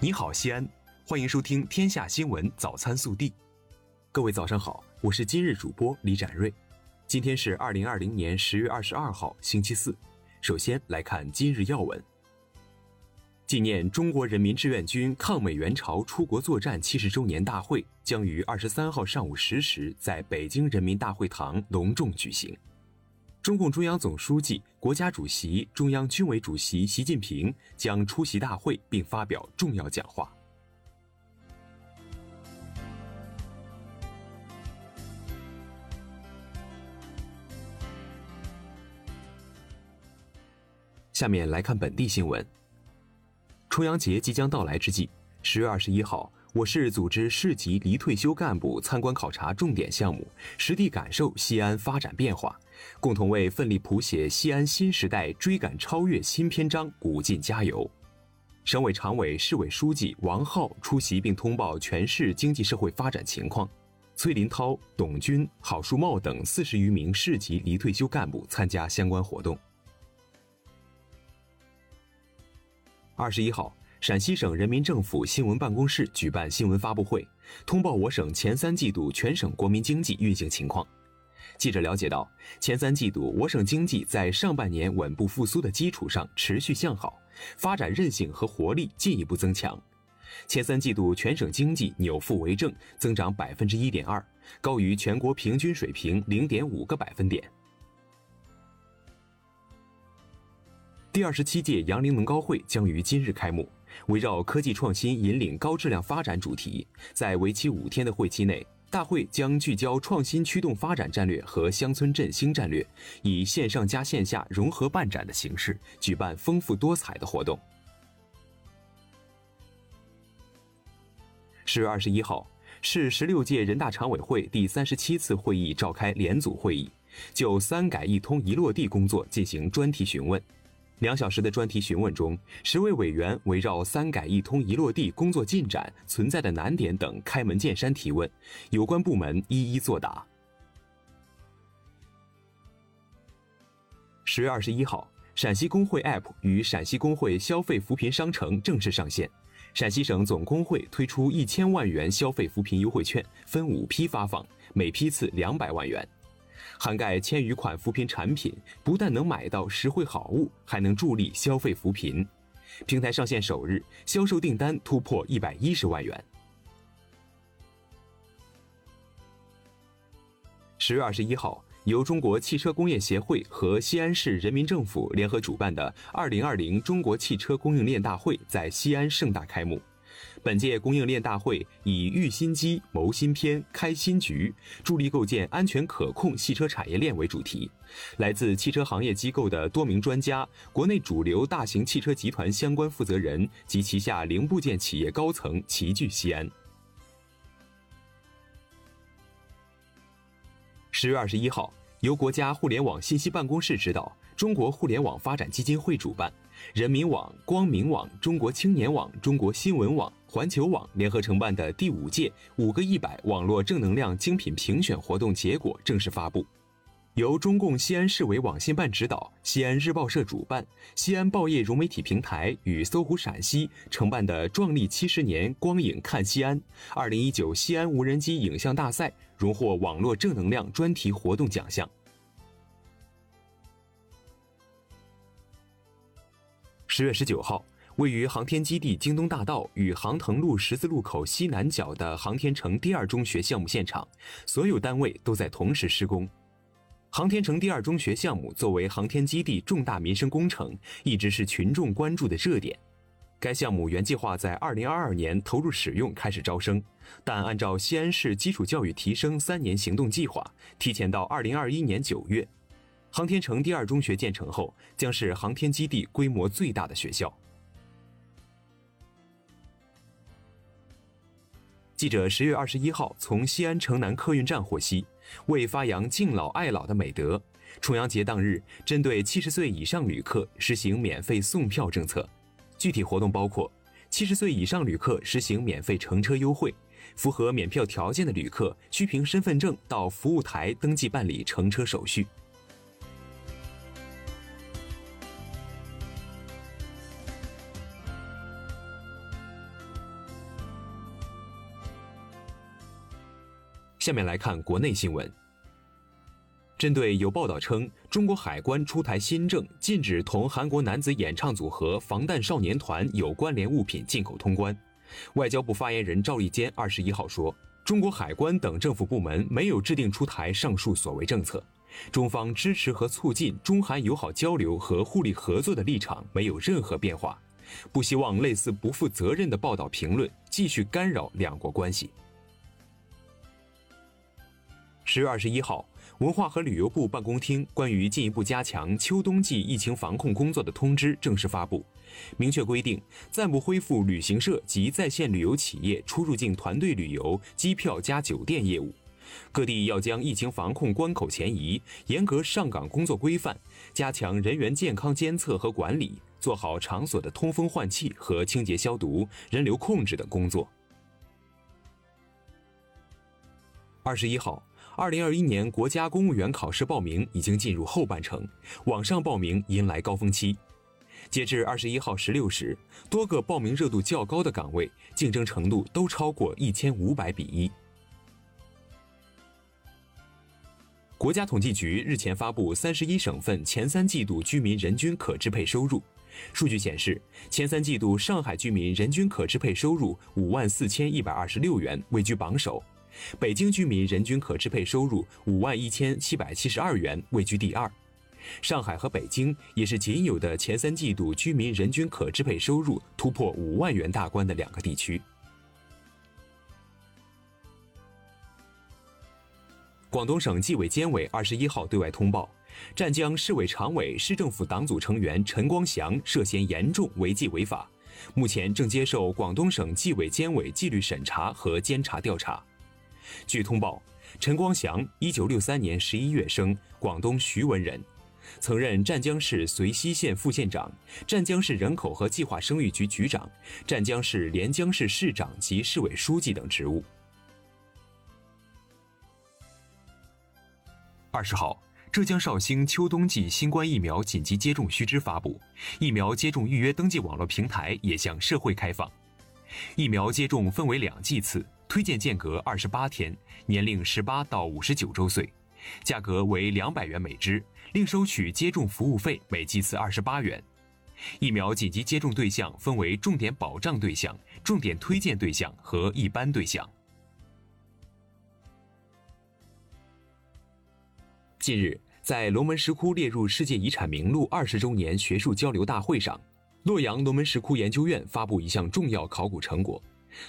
你好，西安，欢迎收听《天下新闻早餐速递》。各位早上好，我是今日主播李展瑞。今天是二零二零年十月二十二号，星期四。首先来看今日要闻。纪念中国人民志愿军抗美援朝出国作战七十周年大会将于二十三号上午十时在北京人民大会堂隆重举行。中共中央总书记、国家主席、中央军委主席习近平将出席大会并发表重要讲话。下面来看本地新闻。重阳节即将到来之际，十月二十一号。我市组织市级离退休干部参观考察重点项目，实地感受西安发展变化，共同为奋力谱写西安新时代追赶超越新篇章鼓劲加油。省委常委、市委书记王浩出席并通报全市经济社会发展情况。崔林涛、董军、郝树茂等四十余名市级离退休干部参加相关活动。二十一号。陕西省人民政府新闻办公室举办新闻发布会，通报我省前三季度全省国民经济运行情况。记者了解到，前三季度我省经济在上半年稳步复苏的基础上持续向好，发展韧性和活力进一步增强。前三季度全省经济扭负为正，增长百分之一点二，高于全国平均水平零点五个百分点。第二十七届杨凌农高会将于今日开幕。围绕科技创新引领高质量发展主题，在为期五天的会期内，大会将聚焦创新驱动发展战略和乡村振兴战略，以线上加线下融合办展的形式，举办丰富多彩的活动。十月二十一号，市十六届人大常委会第三十七次会议召开联组会议，就“三改一通”一落地工作进行专题询问。两小时的专题询问中，十位委员围绕“三改一通”一落地工作进展、存在的难点等开门见山提问，有关部门一一作答。十月二十一号，陕西工会 App 与陕西工会消费扶贫商城正式上线，陕西省总工会推出一千万元消费扶贫优惠券，分五批发放，每批次两百万元。涵盖千余款扶贫产品，不但能买到实惠好物，还能助力消费扶贫。平台上线首日，销售订单突破一百一十万元。十月二十一号，由中国汽车工业协会和西安市人民政府联合主办的二零二零中国汽车供应链大会在西安盛大开幕。本届供应链大会以“育新机、谋新篇、开新局，助力构建安全可控汽车产业链”为主题，来自汽车行业机构的多名专家、国内主流大型汽车集团相关负责人及旗下零部件企业高层齐聚西安。十月二十一号，由国家互联网信息办公室指导，中国互联网发展基金会主办。人民网、光明网、中国青年网、中国新闻网、环球网联合承办的第五届“五个一百”网络正能量精品评选活动结果正式发布。由中共西安市委网信办指导，西安日报社主办，西安报业融媒体平台与搜狐陕西承办的“壮丽七十年，光影看西安”二零一九西安无人机影像大赛荣获网络正能量专题活动奖项。十月十九号，位于航天基地京东大道与航腾路十字路口西南角的航天城第二中学项目现场，所有单位都在同时施工。航天城第二中学项目作为航天基地重大民生工程，一直是群众关注的热点。该项目原计划在二零二二年投入使用，开始招生，但按照西安市基础教育提升三年行动计划，提前到二零二一年九月。航天城第二中学建成后，将是航天基地规模最大的学校。记者十月二十一号从西安城南客运站获悉，为发扬敬老爱老的美德，重阳节当日，针对七十岁以上旅客实行免费送票政策。具体活动包括：七十岁以上旅客实行免费乘车优惠，符合免票条件的旅客需凭身份证到服务台登记办理乘车手续。下面来看国内新闻。针对有报道称中国海关出台新政，禁止同韩国男子演唱组合防弹少年团有关联物品进口通关，外交部发言人赵立坚二十一号说，中国海关等政府部门没有制定出台上述所谓政策，中方支持和促进中韩友好交流和互利合作的立场没有任何变化，不希望类似不负责任的报道评论继续干扰两国关系。十月二十一号。文化和旅游部办公厅关于进一步加强秋冬季疫情防控工作的通知正式发布，明确规定暂不恢复旅行社及在线旅游企业出入境团队旅游、机票加酒店业务。各地要将疫情防控关口前移，严格上岗工作规范，加强人员健康监测和管理，做好场所的通风换气和清洁消毒、人流控制等工作。二十一号。二零二一年国家公务员考试报名已经进入后半程，网上报名迎来高峰期。截至二十一号十六时，多个报名热度较高的岗位，竞争程度都超过一千五百比一。国家统计局日前发布三十一省份前三季度居民人均可支配收入，数据显示，前三季度上海居民人均可支配收入五万四千一百二十六元，位居榜首。北京居民人均可支配收入五万一千七百七十二元，位居第二。上海和北京也是仅有的前三季度居民人均可支配收入突破五万元大关的两个地区。广东省纪委监委二十一号对外通报，湛江市委常委、市政府党组成员陈光祥涉嫌严重违纪违法，目前正接受广东省纪委监委纪律审查和监察调查。据通报，陈光祥，一九六三年十一月生，广东徐闻人，曾任湛江市遂溪县副县长、湛江市人口和计划生育局局长、湛江市连江市市长及市委书记等职务。二十号，浙江绍兴秋冬季新冠疫苗紧急接种须知发布，疫苗接种预约登记网络平台也向社会开放。疫苗接种分为两剂次。推荐间隔二十八天，年龄十八到五十九周岁，价格为两百元每支，另收取接种服务费，每剂次二十八元。疫苗紧急接种对象分为重点保障对象、重点推荐对象和一般对象。近日，在龙门石窟列入世界遗产名录二十周年学术交流大会上，洛阳龙门石窟研究院发布一项重要考古成果。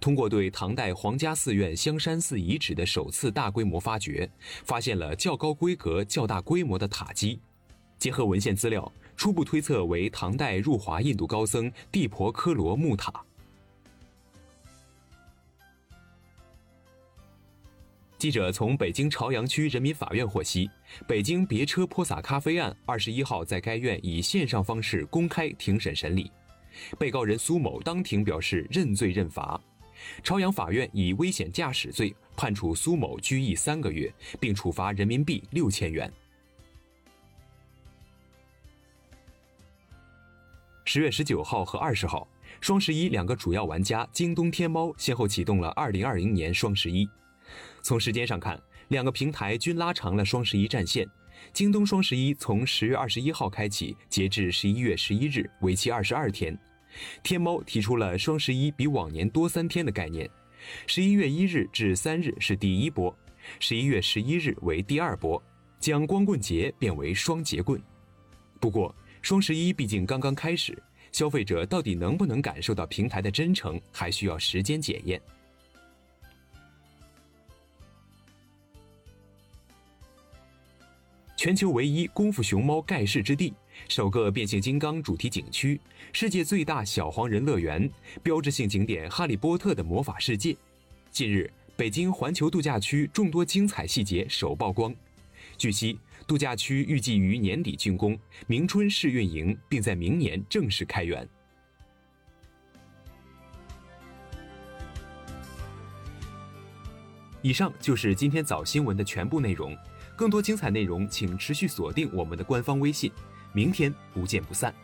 通过对唐代皇家寺院香山寺遗址的首次大规模发掘，发现了较高规格、较大规模的塔基。结合文献资料，初步推测为唐代入华印度高僧地婆科罗木塔。记者从北京朝阳区人民法院获悉，北京别车泼洒咖啡案二十一号在该院以线上方式公开庭审审理。被告人苏某当庭表示认罪认罚，朝阳法院以危险驾驶罪判处苏某拘役三个月，并处罚人民币六千元。十月十九号和二十号，双十一两个主要玩家京东、天猫先后启动了二零二零年双十一。从时间上看，两个平台均拉长了双十一战线。京东双十一从十月二十一号开启，截至十一月十一日，为期二十二天。天猫提出了双十一比往年多三天的概念，十一月一日至三日是第一波，十一月十一日为第二波，将光棍节变为双节棍。不过，双十一毕竟刚刚开始，消费者到底能不能感受到平台的真诚，还需要时间检验。全球唯一功夫熊猫盖世之地，首个变形金刚主题景区，世界最大小黄人乐园，标志性景点《哈利波特》的魔法世界。近日，北京环球度假区众多精彩细节首曝光。据悉，度假区预计于年底竣工，明春试运营，并在明年正式开园。以上就是今天早新闻的全部内容。更多精彩内容，请持续锁定我们的官方微信。明天不见不散。